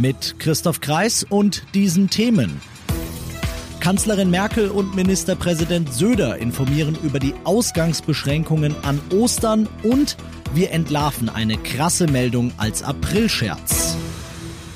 Mit Christoph Kreis und diesen Themen. Kanzlerin Merkel und Ministerpräsident Söder informieren über die Ausgangsbeschränkungen an Ostern und wir entlarven eine krasse Meldung als Aprilscherz.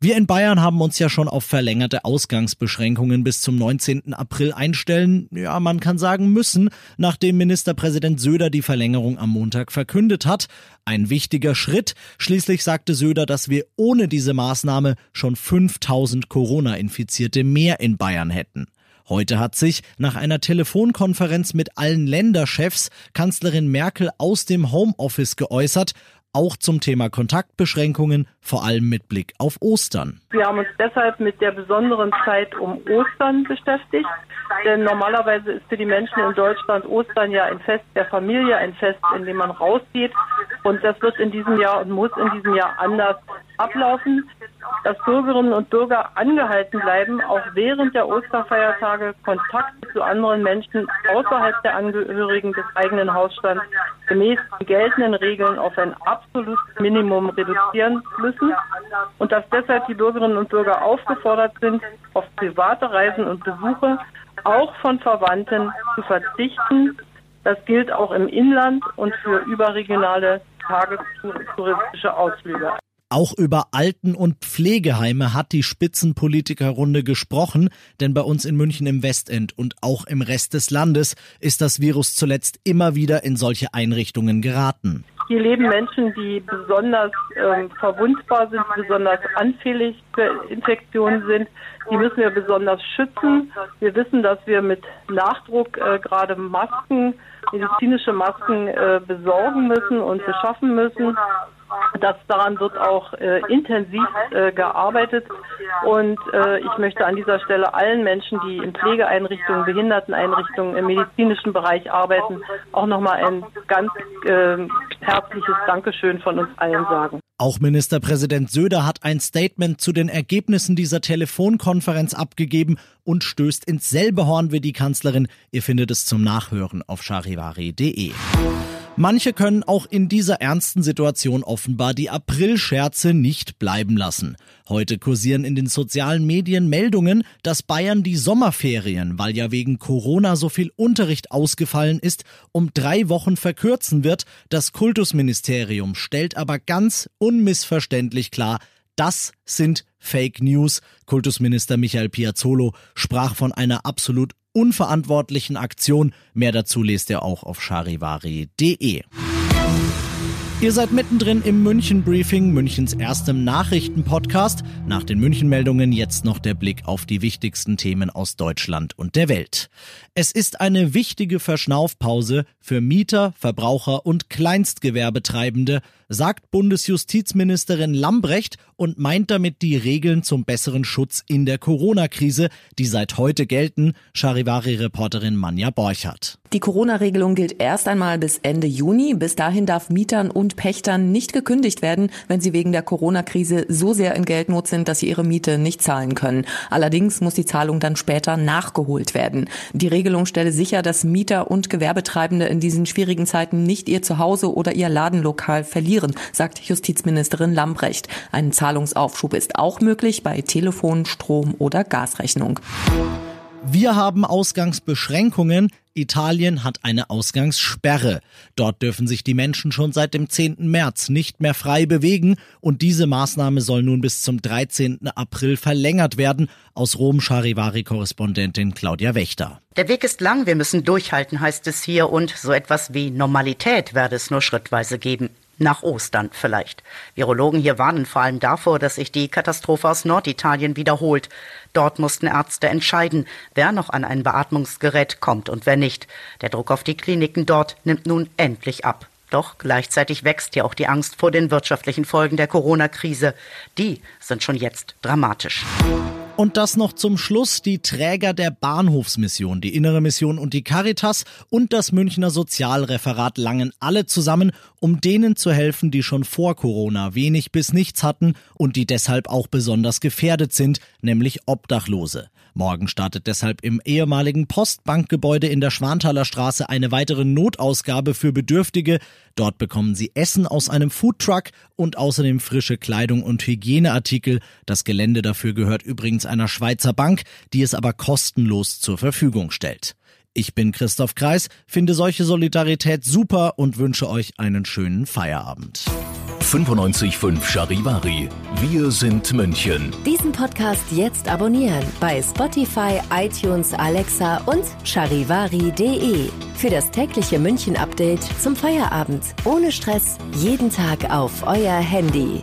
Wir in Bayern haben uns ja schon auf verlängerte Ausgangsbeschränkungen bis zum 19. April einstellen, ja, man kann sagen müssen, nachdem Ministerpräsident Söder die Verlängerung am Montag verkündet hat. Ein wichtiger Schritt. Schließlich sagte Söder, dass wir ohne diese Maßnahme schon 5000 Corona-Infizierte mehr in Bayern hätten. Heute hat sich nach einer Telefonkonferenz mit allen Länderchefs Kanzlerin Merkel aus dem Homeoffice geäußert auch zum Thema Kontaktbeschränkungen, vor allem mit Blick auf Ostern. Wir haben uns deshalb mit der besonderen Zeit um Ostern beschäftigt, denn normalerweise ist für die Menschen in Deutschland Ostern ja ein Fest der Familie, ein Fest, in dem man rausgeht und das wird in diesem Jahr und muss in diesem Jahr anders ablaufen dass Bürgerinnen und Bürger angehalten bleiben, auch während der Osterfeiertage Kontakt zu anderen Menschen außerhalb der Angehörigen des eigenen Hausstands gemäß geltenden Regeln auf ein absolutes Minimum reduzieren müssen und dass deshalb die Bürgerinnen und Bürger aufgefordert sind, auf private Reisen und Besuche auch von Verwandten zu verzichten. Das gilt auch im Inland und für überregionale tagestouristische Ausflüge. Auch über Alten- und Pflegeheime hat die Spitzenpolitikerrunde gesprochen, denn bei uns in München im Westend und auch im Rest des Landes ist das Virus zuletzt immer wieder in solche Einrichtungen geraten. Hier leben Menschen, die besonders äh, verwundbar sind, besonders anfällig für Infektionen sind. Die müssen wir besonders schützen. Wir wissen, dass wir mit Nachdruck äh, gerade Masken, medizinische Masken äh, besorgen müssen und beschaffen müssen. Das, daran wird auch äh, intensiv äh, gearbeitet und äh, ich möchte an dieser Stelle allen Menschen, die in Pflegeeinrichtungen, Behinderteneinrichtungen, im medizinischen Bereich arbeiten, auch nochmal ein ganz ähm, herzliches Dankeschön von uns allen sagen. Auch Ministerpräsident Söder hat ein Statement zu den Ergebnissen dieser Telefonkonferenz abgegeben und stößt ins selbe Horn wie die Kanzlerin. Ihr findet es zum Nachhören auf charivari.de. Manche können auch in dieser ernsten Situation offenbar die Aprilscherze nicht bleiben lassen. Heute kursieren in den sozialen Medien Meldungen, dass Bayern die Sommerferien, weil ja wegen Corona so viel Unterricht ausgefallen ist, um drei Wochen verkürzen wird. Das Kultusministerium stellt aber ganz unmissverständlich klar, das sind Fake News. Kultusminister Michael Piazzolo sprach von einer absolut unverantwortlichen Aktion. Mehr dazu lest ihr auch auf charivari.de. Ihr seid mittendrin im München Briefing, Münchens erstem Nachrichtenpodcast. Nach den München-Meldungen jetzt noch der Blick auf die wichtigsten Themen aus Deutschland und der Welt. Es ist eine wichtige Verschnaufpause für Mieter, Verbraucher und Kleinstgewerbetreibende, sagt Bundesjustizministerin Lambrecht und meint damit die Regeln zum besseren Schutz in der Corona-Krise, die seit heute gelten, Charivari-Reporterin Manja Borchardt. Die Corona-Regelung gilt erst einmal bis Ende Juni. Bis dahin darf Mietern und Pächtern nicht gekündigt werden, wenn sie wegen der Corona-Krise so sehr in Geldnot sind, dass sie ihre Miete nicht zahlen können. Allerdings muss die Zahlung dann später nachgeholt werden. Die Regelung stelle sicher, dass Mieter und Gewerbetreibende in diesen schwierigen Zeiten nicht ihr Zuhause oder ihr Ladenlokal verlieren, sagt Justizministerin Lambrecht. Ein Zahlungsaufschub ist auch möglich bei Telefon, Strom oder Gasrechnung. Wir haben Ausgangsbeschränkungen. Italien hat eine Ausgangssperre. Dort dürfen sich die Menschen schon seit dem 10. März nicht mehr frei bewegen und diese Maßnahme soll nun bis zum 13. April verlängert werden. Aus Rom Charivari-Korrespondentin Claudia Wächter. Der Weg ist lang, wir müssen durchhalten, heißt es hier, und so etwas wie Normalität werde es nur schrittweise geben. Nach Ostern vielleicht. Virologen hier warnen vor allem davor, dass sich die Katastrophe aus Norditalien wiederholt. Dort mussten Ärzte entscheiden, wer noch an ein Beatmungsgerät kommt und wer nicht. Der Druck auf die Kliniken dort nimmt nun endlich ab. Doch gleichzeitig wächst ja auch die Angst vor den wirtschaftlichen Folgen der Corona-Krise. Die sind schon jetzt dramatisch. Und das noch zum Schluss die Träger der Bahnhofsmission, die Innere Mission und die Caritas und das Münchner Sozialreferat langen alle zusammen, um denen zu helfen, die schon vor Corona wenig bis nichts hatten und die deshalb auch besonders gefährdet sind, nämlich Obdachlose. Morgen startet deshalb im ehemaligen Postbankgebäude in der Schwanthaler Straße eine weitere Notausgabe für Bedürftige. Dort bekommen sie Essen aus einem Foodtruck und außerdem frische Kleidung und Hygieneartikel. Das Gelände dafür gehört übrigens einer Schweizer Bank, die es aber kostenlos zur Verfügung stellt. Ich bin Christoph Kreis, finde solche Solidarität super und wünsche euch einen schönen Feierabend. 95.5 Charivari. Wir sind München. Diesen Podcast jetzt abonnieren bei Spotify, iTunes, Alexa und charivari.de. Für das tägliche München-Update zum Feierabend. Ohne Stress. Jeden Tag auf euer Handy.